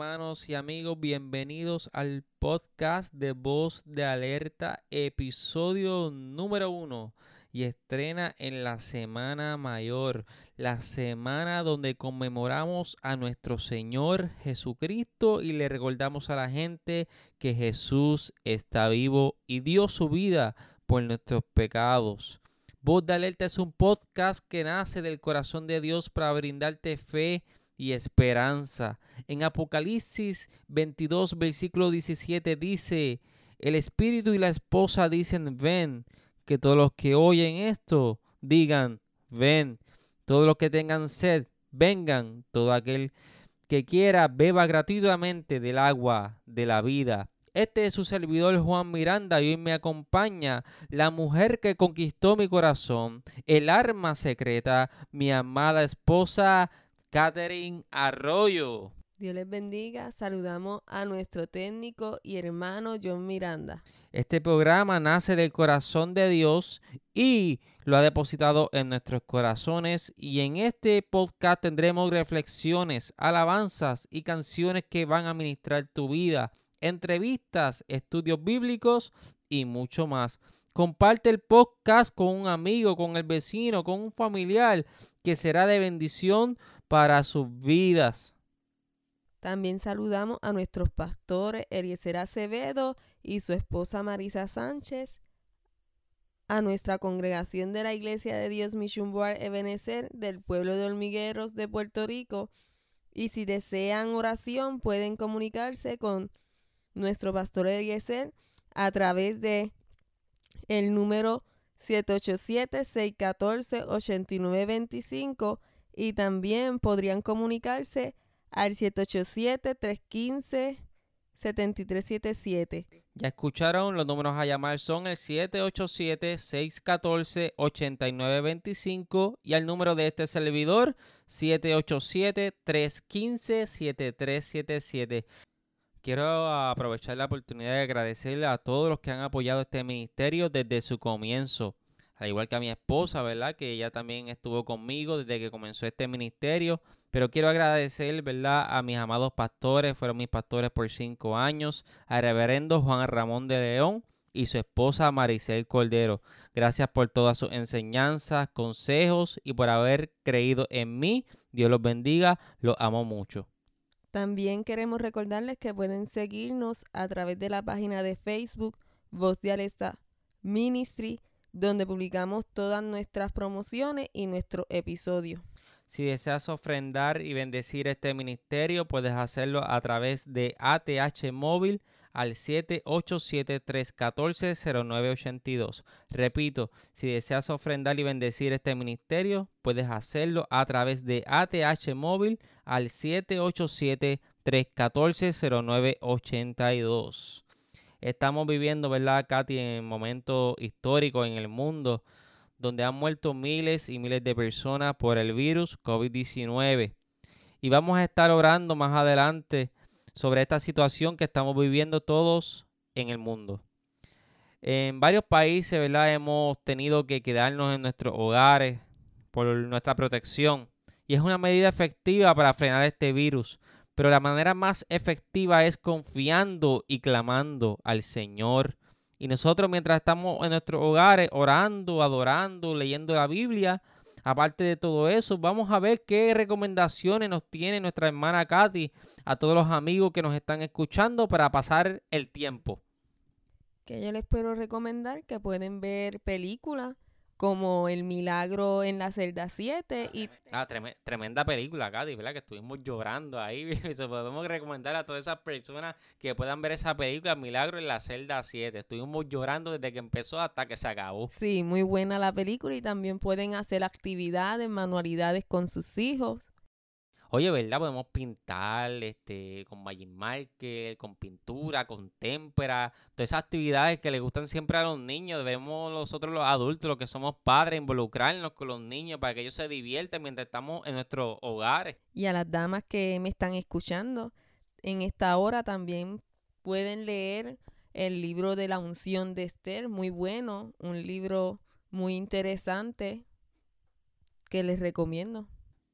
hermanos y amigos. Bienvenidos al podcast de Voz de Alerta, episodio número uno. Y estrena en la Semana Mayor, la semana donde conmemoramos a nuestro Señor Jesucristo y le recordamos a la gente que Jesús está vivo y dio su vida por nuestros pecados. Voz de Alerta es un podcast que nace del corazón de Dios para brindarte fe y esperanza. En Apocalipsis 22, versículo 17 dice, el espíritu y la esposa dicen, ven, que todos los que oyen esto digan, ven, todos los que tengan sed, vengan, todo aquel que quiera beba gratuitamente del agua de la vida. Este es su servidor Juan Miranda y hoy me acompaña la mujer que conquistó mi corazón, el arma secreta, mi amada esposa Catherine Arroyo. Dios les bendiga. Saludamos a nuestro técnico y hermano John Miranda. Este programa nace del corazón de Dios y lo ha depositado en nuestros corazones y en este podcast tendremos reflexiones, alabanzas y canciones que van a ministrar tu vida entrevistas, estudios bíblicos y mucho más. Comparte el podcast con un amigo, con el vecino, con un familiar que será de bendición para sus vidas. También saludamos a nuestros pastores Eliezer Acevedo y su esposa Marisa Sánchez, a nuestra congregación de la Iglesia de Dios Mission Board Ebenezer del pueblo de Hormigueros de Puerto Rico. Y si desean oración, pueden comunicarse con nuestro pastor Eliezer a través de el número 787-614-8925 y también podrían comunicarse al 787-315-7377. Ya escucharon, los números a llamar son el 787-614-8925 y el número de este servidor 787-315-7377. Quiero aprovechar la oportunidad de agradecerle a todos los que han apoyado este ministerio desde su comienzo. Al igual que a mi esposa, ¿verdad? Que ella también estuvo conmigo desde que comenzó este ministerio. Pero quiero agradecer, ¿verdad? A mis amados pastores, fueron mis pastores por cinco años. Al reverendo Juan Ramón de León y su esposa Maricel Cordero. Gracias por todas sus enseñanzas, consejos y por haber creído en mí. Dios los bendiga. Los amo mucho. También queremos recordarles que pueden seguirnos a través de la página de Facebook Voz de Alesta Ministry, donde publicamos todas nuestras promociones y nuestros episodios. Si deseas ofrendar y bendecir este ministerio, puedes hacerlo a través de ATH Móvil al 787-314-0982. Repito, si deseas ofrendar y bendecir este ministerio, puedes hacerlo a través de ATH Móvil al 787-314-0982. Estamos viviendo, ¿verdad, Katy, en momentos históricos en el mundo donde han muerto miles y miles de personas por el virus COVID-19. Y vamos a estar orando más adelante sobre esta situación que estamos viviendo todos en el mundo. En varios países, ¿verdad? Hemos tenido que quedarnos en nuestros hogares por nuestra protección. Y es una medida efectiva para frenar este virus. Pero la manera más efectiva es confiando y clamando al Señor. Y nosotros mientras estamos en nuestros hogares orando, adorando, leyendo la Biblia, aparte de todo eso, vamos a ver qué recomendaciones nos tiene nuestra hermana Katy a todos los amigos que nos están escuchando para pasar el tiempo. Que yo les puedo recomendar que pueden ver películas como El Milagro en la celda 7 y ah, tremenda película, Katy, ¿verdad? Que estuvimos llorando ahí. Se podemos recomendar a todas esas personas que puedan ver esa película, El Milagro en la celda 7. Estuvimos llorando desde que empezó hasta que se acabó. Sí, muy buena la película y también pueden hacer actividades, manualidades con sus hijos. Oye, ¿verdad? Podemos pintar este, con Magic Marker, con pintura, con témpera, todas esas actividades que le gustan siempre a los niños. Debemos nosotros los adultos, los que somos padres, involucrarnos con los niños para que ellos se diviertan mientras estamos en nuestros hogares. Y a las damas que me están escuchando, en esta hora también pueden leer el libro de la unción de Esther, muy bueno, un libro muy interesante que les recomiendo.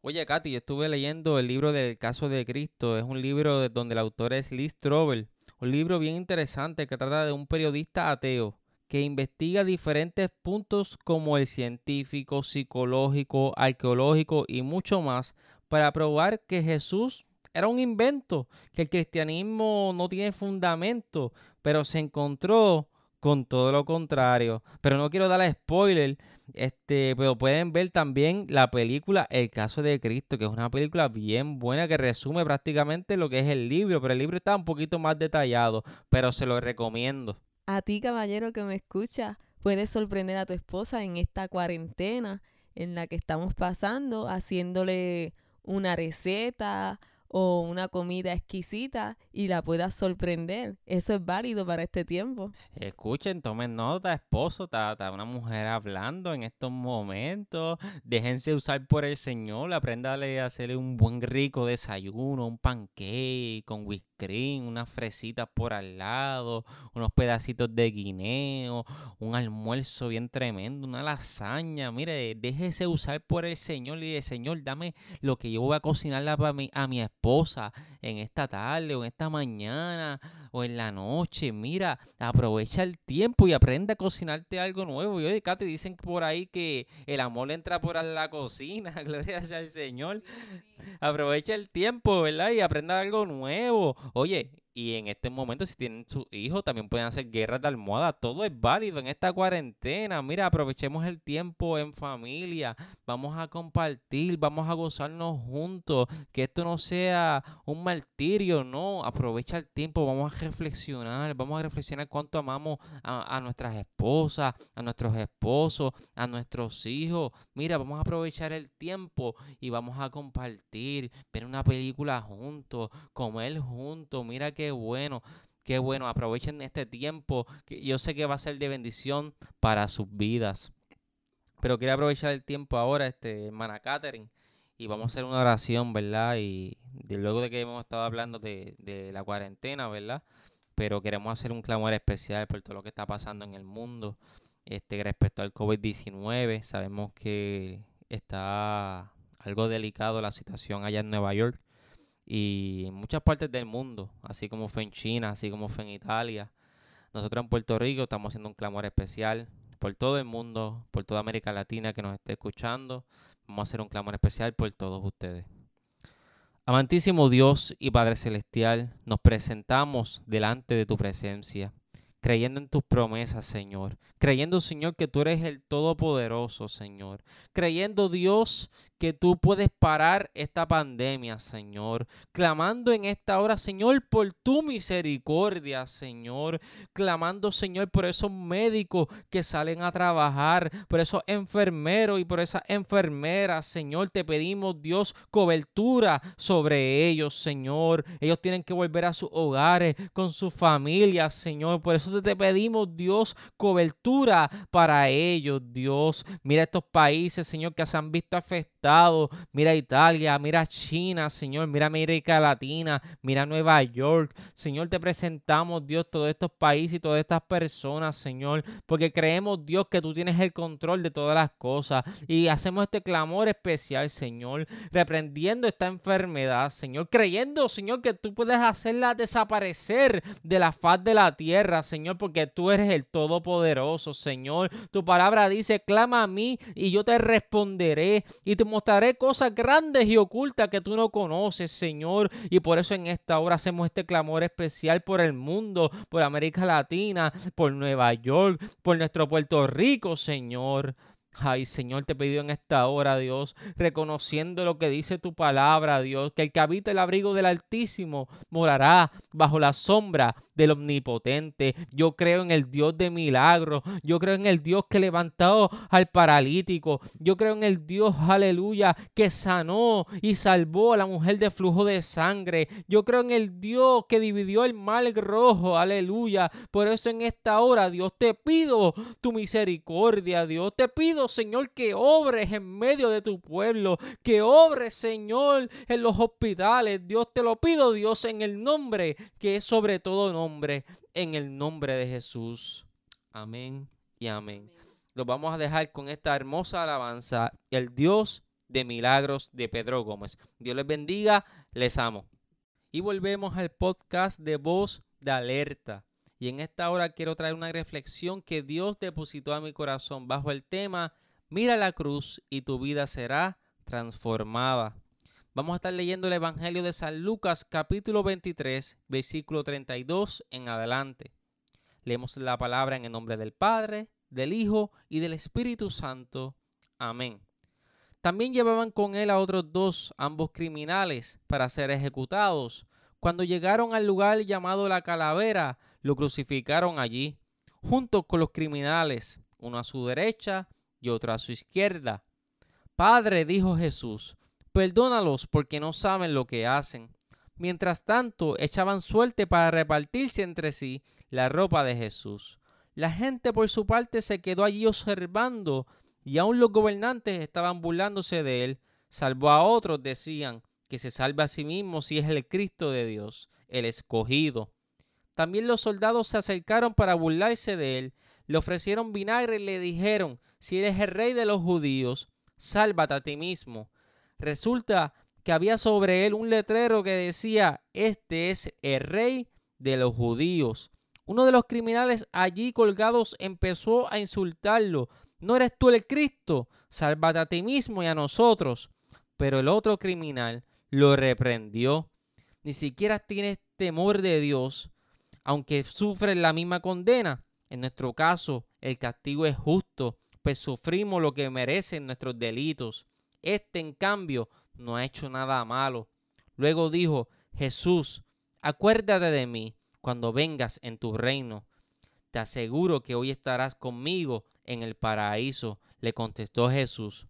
Oye, Katy, yo estuve leyendo el libro del caso de Cristo. Es un libro de donde el autor es Liz Trobel. Un libro bien interesante que trata de un periodista ateo que investiga diferentes puntos como el científico, psicológico, arqueológico y mucho más para probar que Jesús era un invento, que el cristianismo no tiene fundamento, pero se encontró con todo lo contrario. Pero no quiero darle spoiler, este, pero pueden ver también la película El caso de Cristo, que es una película bien buena que resume prácticamente lo que es el libro, pero el libro está un poquito más detallado, pero se lo recomiendo. A ti, caballero que me escucha, puedes sorprender a tu esposa en esta cuarentena en la que estamos pasando, haciéndole una receta o una comida exquisita y la puedas sorprender. Eso es válido para este tiempo. Escuchen, tomen nota, esposo, está, una mujer hablando en estos momentos. Déjense usar por el Señor, apréndale a hacerle un buen rico desayuno, un pancake con whisky cream, unas fresitas por al lado, unos pedacitos de guineo, un almuerzo bien tremendo, una lasaña. Mire, déjese usar por el Señor y el Señor, dame lo que yo voy a cocinarle a mi, a mi esposa en esta tarde o en esta mañana o en la noche. Mira, aprovecha el tiempo y aprende a cocinarte algo nuevo. Y oye, Katy, dicen por ahí que el amor entra por la cocina. Gloria sea al Señor. Aprovecha el tiempo, ¿verdad? Y aprenda algo nuevo. Oye, y en este momento, si tienen su hijo, también pueden hacer guerras de almohada. Todo es válido en esta cuarentena. Mira, aprovechemos el tiempo en familia. Vamos a compartir, vamos a gozarnos juntos. Que esto no sea un martirio, no. Aprovecha el tiempo, vamos a reflexionar. Vamos a reflexionar cuánto amamos a, a nuestras esposas, a nuestros esposos, a nuestros hijos. Mira, vamos a aprovechar el tiempo y vamos a compartir, ver una película juntos, comer juntos. Mira que bueno, qué bueno. Aprovechen este tiempo, que yo sé que va a ser de bendición para sus vidas. Pero quiero aprovechar el tiempo ahora, este, hermana Catherine, y vamos a hacer una oración, ¿verdad? Y luego de que hemos estado hablando de, de la cuarentena, ¿verdad? Pero queremos hacer un clamor especial por todo lo que está pasando en el mundo. Este, respecto al COVID-19, sabemos que está algo delicado la situación allá en Nueva York y en muchas partes del mundo, así como fue en China, así como fue en Italia. Nosotros en Puerto Rico estamos haciendo un clamor especial por todo el mundo, por toda América Latina que nos esté escuchando. Vamos a hacer un clamor especial por todos ustedes. Amantísimo Dios y Padre Celestial, nos presentamos delante de tu presencia creyendo en tus promesas, Señor. Creyendo, Señor, que tú eres el Todopoderoso, Señor. Creyendo, Dios, que tú puedes parar esta pandemia, Señor. Clamando en esta hora, Señor, por tu misericordia, Señor. Clamando, Señor, por esos médicos que salen a trabajar, por esos enfermeros y por esas enfermeras, Señor. Te pedimos, Dios, cobertura sobre ellos, Señor. Ellos tienen que volver a sus hogares con sus familias, Señor. Por eso te pedimos, Dios, cobertura para ellos, Dios. Mira estos países, Señor, que se han visto afectados. Mira Italia, mira China, Señor. Mira América Latina, mira Nueva York. Señor, te presentamos, Dios, todos estos países y todas estas personas, Señor, porque creemos, Dios, que tú tienes el control de todas las cosas. Y hacemos este clamor especial, Señor, reprendiendo esta enfermedad, Señor, creyendo, Señor, que tú puedes hacerla desaparecer de la faz de la tierra, Señor. Porque tú eres el Todopoderoso, Señor. Tu palabra dice, clama a mí y yo te responderé y te mostraré cosas grandes y ocultas que tú no conoces, Señor. Y por eso en esta hora hacemos este clamor especial por el mundo, por América Latina, por Nueva York, por nuestro Puerto Rico, Señor. Ay, Señor, te pido en esta hora, Dios, reconociendo lo que dice tu palabra, Dios, que el que habita el abrigo del Altísimo morará bajo la sombra del Omnipotente. Yo creo en el Dios de milagros. Yo creo en el Dios que levantó al paralítico. Yo creo en el Dios, aleluya, que sanó y salvó a la mujer de flujo de sangre. Yo creo en el Dios que dividió el mal rojo, aleluya. Por eso en esta hora, Dios, te pido tu misericordia, Dios. Te pido, Señor, que obres en medio de tu pueblo. Que obres, Señor, en los hospitales. Dios, te lo pido, Dios, en el nombre que es sobre todo nombre en el nombre de Jesús. Amén y amén. Los vamos a dejar con esta hermosa alabanza. El Dios de Milagros de Pedro Gómez. Dios les bendiga, les amo. Y volvemos al podcast de voz de alerta. Y en esta hora quiero traer una reflexión que Dios depositó a mi corazón bajo el tema Mira la cruz y tu vida será transformada. Vamos a estar leyendo el Evangelio de San Lucas capítulo 23, versículo 32 en adelante. Leemos la palabra en el nombre del Padre, del Hijo y del Espíritu Santo. Amén. También llevaban con él a otros dos, ambos criminales, para ser ejecutados. Cuando llegaron al lugar llamado la calavera, lo crucificaron allí, junto con los criminales, uno a su derecha y otro a su izquierda. Padre, dijo Jesús, perdónalos porque no saben lo que hacen. Mientras tanto, echaban suerte para repartirse entre sí la ropa de Jesús. La gente por su parte se quedó allí observando y aun los gobernantes estaban burlándose de él. Salvó a otros, decían, que se salve a sí mismo si es el Cristo de Dios, el escogido. También los soldados se acercaron para burlarse de él, le ofrecieron vinagre y le dijeron, si eres el rey de los judíos, sálvate a ti mismo. Resulta que había sobre él un letrero que decía, este es el rey de los judíos. Uno de los criminales allí colgados empezó a insultarlo. ¿No eres tú el Cristo? Sálvate a ti mismo y a nosotros. Pero el otro criminal lo reprendió. Ni siquiera tienes temor de Dios, aunque sufres la misma condena. En nuestro caso, el castigo es justo, pues sufrimos lo que merecen nuestros delitos. Este, en cambio, no ha hecho nada malo. Luego dijo, Jesús, acuérdate de mí cuando vengas en tu reino. Te aseguro que hoy estarás conmigo en el paraíso, le contestó Jesús.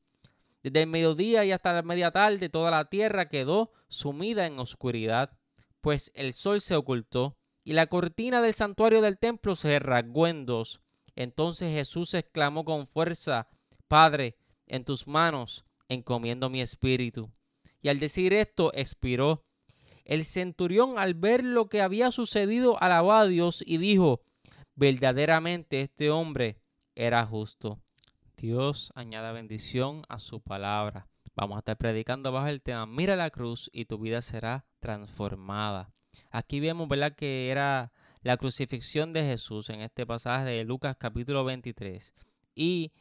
Desde el mediodía y hasta la media tarde toda la tierra quedó sumida en oscuridad, pues el sol se ocultó y la cortina del santuario del templo se rasgó en dos. Entonces Jesús exclamó con fuerza, Padre, en tus manos encomiendo mi espíritu. Y al decir esto expiró. El centurión al ver lo que había sucedido alabó a Dios y dijo, verdaderamente este hombre era justo. Dios añada bendición a su palabra. Vamos a estar predicando bajo el tema Mira la cruz y tu vida será transformada. Aquí vemos, ¿verdad?, que era la crucifixión de Jesús en este pasaje de Lucas capítulo 23. Y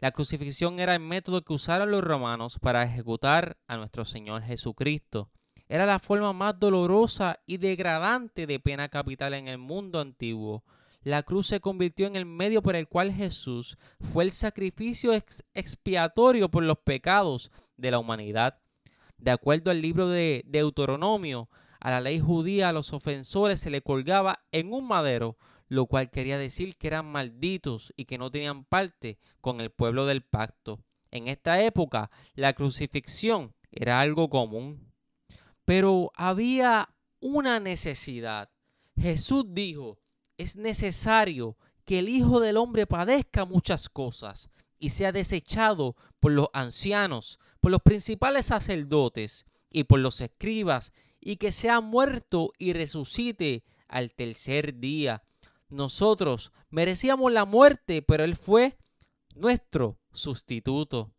la crucifixión era el método que usaron los romanos para ejecutar a nuestro Señor Jesucristo. Era la forma más dolorosa y degradante de pena capital en el mundo antiguo. La cruz se convirtió en el medio por el cual Jesús fue el sacrificio expiatorio por los pecados de la humanidad. De acuerdo al libro de Deuteronomio, a la ley judía a los ofensores se le colgaba en un madero, lo cual quería decir que eran malditos y que no tenían parte con el pueblo del pacto. En esta época, la crucifixión era algo común. Pero había una necesidad. Jesús dijo, es necesario que el Hijo del Hombre padezca muchas cosas y sea desechado por los ancianos, por los principales sacerdotes y por los escribas, y que sea muerto y resucite al tercer día. Nosotros merecíamos la muerte, pero Él fue nuestro sustituto.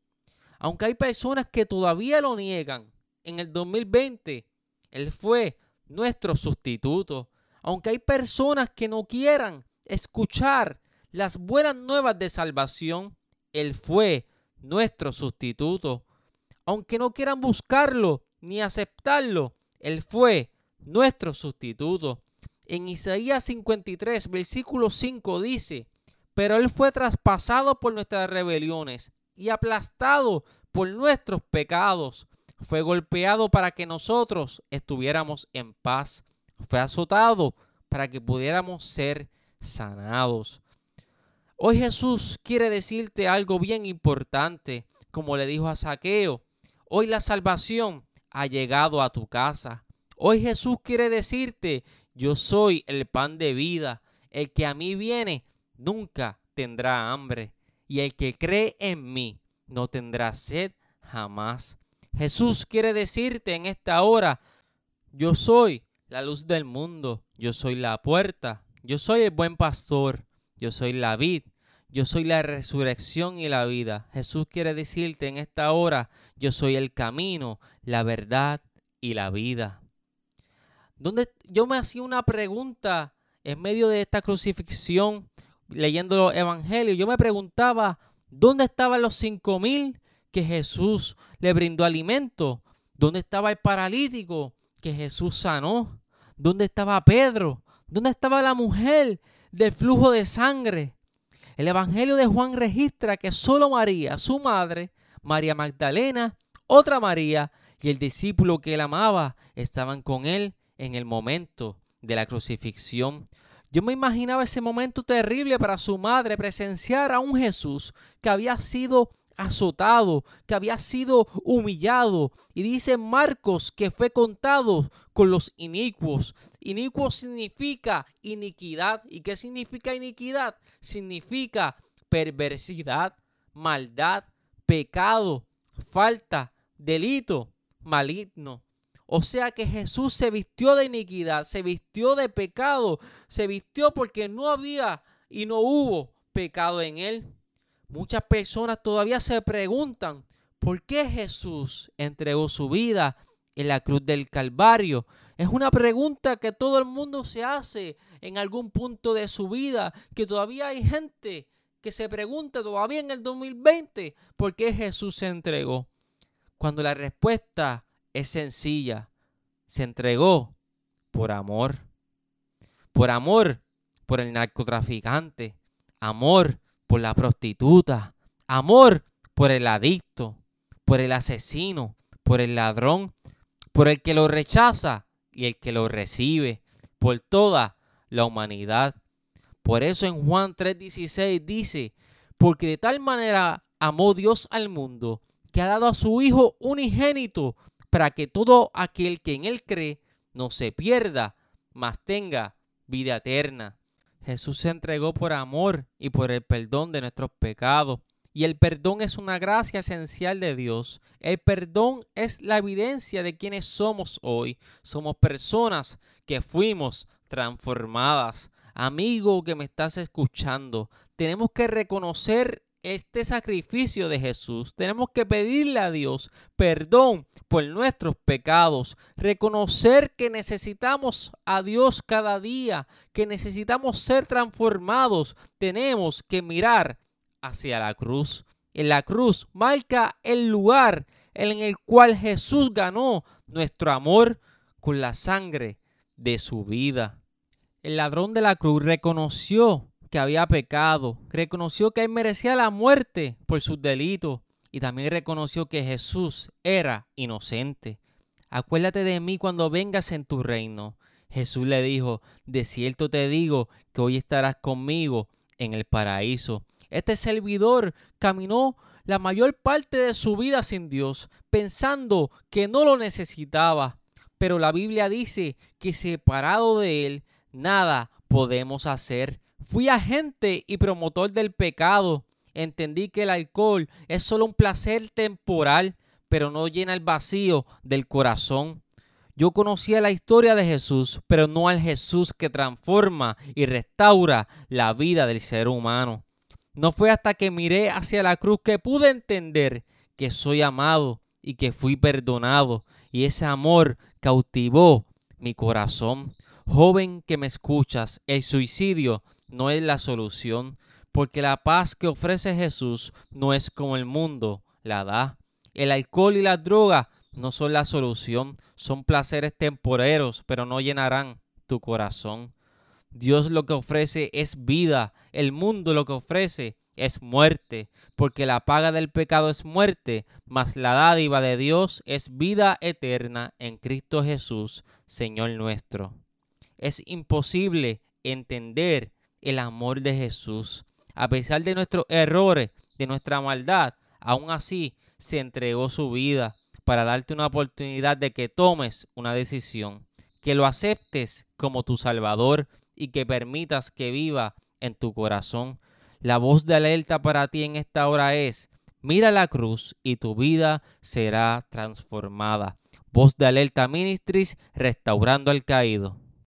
Aunque hay personas que todavía lo niegan, en el 2020, Él fue nuestro sustituto. Aunque hay personas que no quieran escuchar las buenas nuevas de salvación, Él fue nuestro sustituto. Aunque no quieran buscarlo ni aceptarlo, Él fue nuestro sustituto. En Isaías 53, versículo 5 dice, pero Él fue traspasado por nuestras rebeliones y aplastado por nuestros pecados fue golpeado para que nosotros estuviéramos en paz, fue azotado para que pudiéramos ser sanados. Hoy Jesús quiere decirte algo bien importante, como le dijo a Saqueo. Hoy la salvación ha llegado a tu casa. Hoy Jesús quiere decirte, yo soy el pan de vida. El que a mí viene nunca tendrá hambre. Y el que cree en mí no tendrá sed jamás. Jesús quiere decirte en esta hora, yo soy la luz del mundo, yo soy la puerta, yo soy el buen pastor, yo soy la vid, yo soy la resurrección y la vida. Jesús quiere decirte en esta hora, yo soy el camino, la verdad y la vida. Donde yo me hacía una pregunta en medio de esta crucifixión, leyendo los evangelios, yo me preguntaba, ¿dónde estaban los cinco mil que Jesús le brindó alimento? ¿Dónde estaba el paralítico que Jesús sanó? ¿Dónde estaba Pedro? ¿Dónde estaba la mujer del flujo de sangre? El Evangelio de Juan registra que solo María, su madre, María Magdalena, otra María y el discípulo que él amaba estaban con él en el momento de la crucifixión. Yo me imaginaba ese momento terrible para su madre presenciar a un Jesús que había sido azotado, que había sido humillado. Y dice Marcos que fue contado con los inicuos. Inicuo significa iniquidad. ¿Y qué significa iniquidad? Significa perversidad, maldad, pecado, falta, delito, maligno. O sea que Jesús se vistió de iniquidad, se vistió de pecado, se vistió porque no había y no hubo pecado en él. Muchas personas todavía se preguntan por qué Jesús entregó su vida en la cruz del Calvario. Es una pregunta que todo el mundo se hace en algún punto de su vida, que todavía hay gente que se pregunta todavía en el 2020 por qué Jesús se entregó. Cuando la respuesta es sencilla, se entregó por amor. Por amor por el narcotraficante, amor por la prostituta, amor por el adicto, por el asesino, por el ladrón, por el que lo rechaza y el que lo recibe, por toda la humanidad. Por eso en Juan 3:16 dice, porque de tal manera amó Dios al mundo, que ha dado a su Hijo unigénito, para que todo aquel que en él cree no se pierda, mas tenga vida eterna. Jesús se entregó por amor y por el perdón de nuestros pecados. Y el perdón es una gracia esencial de Dios. El perdón es la evidencia de quienes somos hoy. Somos personas que fuimos transformadas. Amigo que me estás escuchando, tenemos que reconocer este sacrificio de Jesús. Tenemos que pedirle a Dios perdón por nuestros pecados, reconocer que necesitamos a Dios cada día, que necesitamos ser transformados. Tenemos que mirar hacia la cruz. En la cruz marca el lugar en el cual Jesús ganó nuestro amor con la sangre de su vida. El ladrón de la cruz reconoció que había pecado, reconoció que él merecía la muerte por sus delitos y también reconoció que Jesús era inocente. Acuérdate de mí cuando vengas en tu reino. Jesús le dijo, de cierto te digo que hoy estarás conmigo en el paraíso. Este servidor caminó la mayor parte de su vida sin Dios, pensando que no lo necesitaba. Pero la Biblia dice que separado de Él, nada podemos hacer. Fui agente y promotor del pecado. Entendí que el alcohol es solo un placer temporal, pero no llena el vacío del corazón. Yo conocía la historia de Jesús, pero no al Jesús que transforma y restaura la vida del ser humano. No fue hasta que miré hacia la cruz que pude entender que soy amado y que fui perdonado, y ese amor cautivó mi corazón. Joven que me escuchas, el suicidio no es la solución, porque la paz que ofrece Jesús no es como el mundo la da. El alcohol y la droga no son la solución, son placeres temporeros, pero no llenarán tu corazón. Dios lo que ofrece es vida, el mundo lo que ofrece es muerte, porque la paga del pecado es muerte, mas la dádiva de Dios es vida eterna en Cristo Jesús, Señor nuestro. Es imposible entender el amor de Jesús. A pesar de nuestros errores, de nuestra maldad, aún así se entregó su vida para darte una oportunidad de que tomes una decisión, que lo aceptes como tu Salvador y que permitas que viva en tu corazón. La voz de alerta para ti en esta hora es, mira la cruz y tu vida será transformada. Voz de alerta Ministries, restaurando al caído.